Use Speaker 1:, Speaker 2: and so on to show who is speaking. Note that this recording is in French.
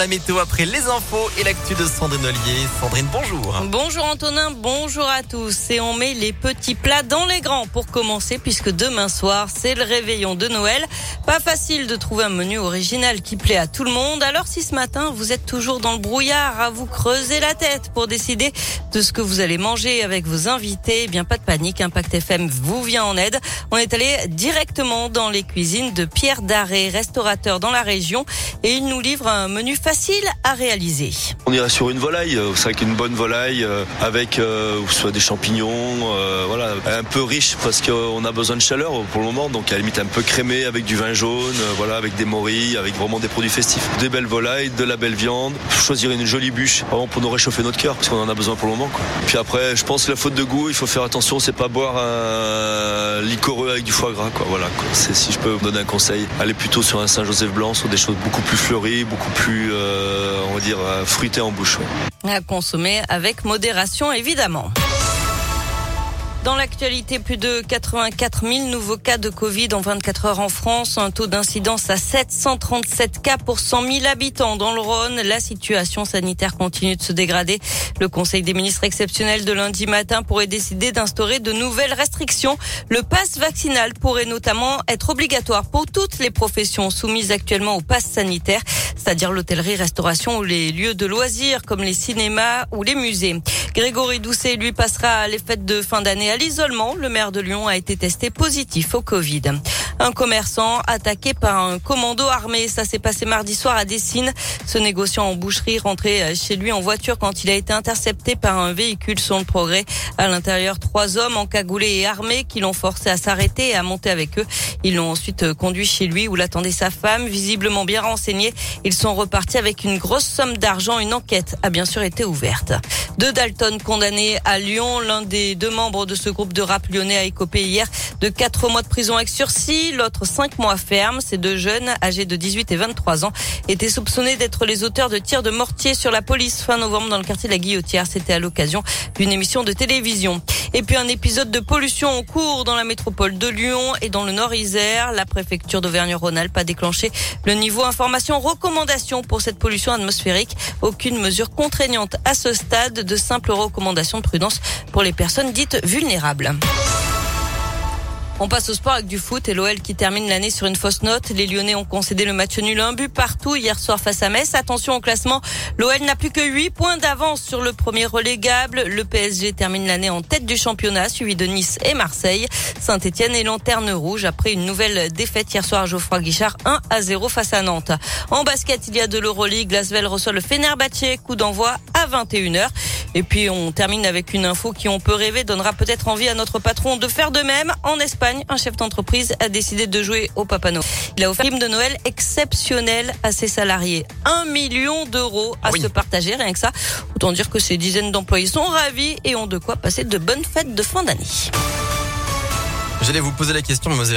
Speaker 1: La après les infos et l'actu de Sandrine Ollier. Sandrine, bonjour.
Speaker 2: Bonjour Antonin, bonjour à tous. Et on met les petits plats dans les grands pour commencer puisque demain soir, c'est le réveillon de Noël. Pas facile de trouver un menu original qui plaît à tout le monde. Alors si ce matin, vous êtes toujours dans le brouillard à vous creuser la tête pour décider de ce que vous allez manger avec vos invités, eh bien pas de panique, Impact FM vous vient en aide. On est allé directement dans les cuisines de Pierre Daré, restaurateur dans la région et il nous livre un menu à réaliser.
Speaker 3: On irait sur une volaille, euh, c'est vrai qu'une bonne volaille euh, avec euh, soit des champignons, voilà, un peu riche parce qu'on a besoin de chaleur pour le moment, donc à la limite un peu crémé avec du vin jaune, voilà, avec des morilles, avec vraiment des produits festifs. Des belles volailles, de la belle viande, choisir une jolie bûche, pour nous réchauffer notre cœur parce qu'on en a besoin pour le moment. Puis après, je pense que la faute de goût, il faut faire attention, c'est pas boire un liquoreux avec du foie gras, quoi. Voilà, si je peux vous donner un conseil, allez plutôt sur un Saint-Joseph blanc, sur des choses beaucoup plus fleuries, beaucoup plus, euh, on va dire, euh, fruitées en bouche.
Speaker 2: À consommer avec modération, évidemment. Dans l'actualité, plus de 84 000 nouveaux cas de Covid en 24 heures en France, un taux d'incidence à 737 cas pour 100 000 habitants dans le Rhône. La situation sanitaire continue de se dégrader. Le Conseil des ministres exceptionnel de lundi matin pourrait décider d'instaurer de nouvelles restrictions. Le pass vaccinal pourrait notamment être obligatoire pour toutes les professions soumises actuellement au pass sanitaire, c'est-à-dire l'hôtellerie, restauration ou les lieux de loisirs comme les cinémas ou les musées. Grégory Doucet, lui, passera les fêtes de fin d'année à l'isolement. Le maire de Lyon a été testé positif au Covid. Un commerçant attaqué par un commando armé. Ça s'est passé mardi soir à Dessines. Ce négociant en boucherie rentrait chez lui en voiture quand il a été intercepté par un véhicule sur le progrès. À l'intérieur, trois hommes encagoulés et armés qui l'ont forcé à s'arrêter et à monter avec eux. Ils l'ont ensuite conduit chez lui où l'attendait sa femme, visiblement bien renseignée. Ils sont repartis avec une grosse somme d'argent. Une enquête a bien sûr été ouverte. Deux Dalton condamnés à Lyon. L'un des deux membres de ce groupe de rap lyonnais a écopé hier de quatre mois de prison avec sursis, l'autre cinq mois ferme. Ces deux jeunes, âgés de 18 et 23 ans, étaient soupçonnés d'être les auteurs de tirs de mortier sur la police fin novembre dans le quartier de la Guillotière. C'était à l'occasion d'une émission de télévision. Et puis un épisode de pollution en cours dans la métropole de Lyon et dans le Nord-Isère. La préfecture d'Auvergne-Rhône-Alpes a déclenché le niveau information recommandation pour cette pollution atmosphérique. Aucune mesure contraignante à ce stade, de simples recommandations de prudence pour les personnes dites vulnérables. On passe au sport avec du foot et l'OL qui termine l'année sur une fausse note. Les Lyonnais ont concédé le match nul un but partout hier soir face à Metz. Attention au classement. L'OL n'a plus que 8 points d'avance sur le premier relégable. Le PSG termine l'année en tête du championnat, suivi de Nice et Marseille. Saint-Etienne est lanterne rouge après une nouvelle défaite hier soir Geoffroy Guichard 1 à 0 face à Nantes. En basket, il y a de l'Euroleague. Lasvel reçoit le Fenerbahçe. Coup d'envoi à 21h. Et puis on termine avec une info qui on peut rêver donnera peut-être envie à notre patron de faire de même. En Espagne, un chef d'entreprise a décidé de jouer au Papa Noël. Il a offert une prime de Noël exceptionnelle à ses salariés. Un million d'euros à
Speaker 1: Oui.
Speaker 2: se partager, rien que ça. Autant dire que ces dizaines d'employés sont ravis et ont de quoi passer de bonnes fêtes de fin d'année.
Speaker 1: J'allais vous poser la question, mais vous avez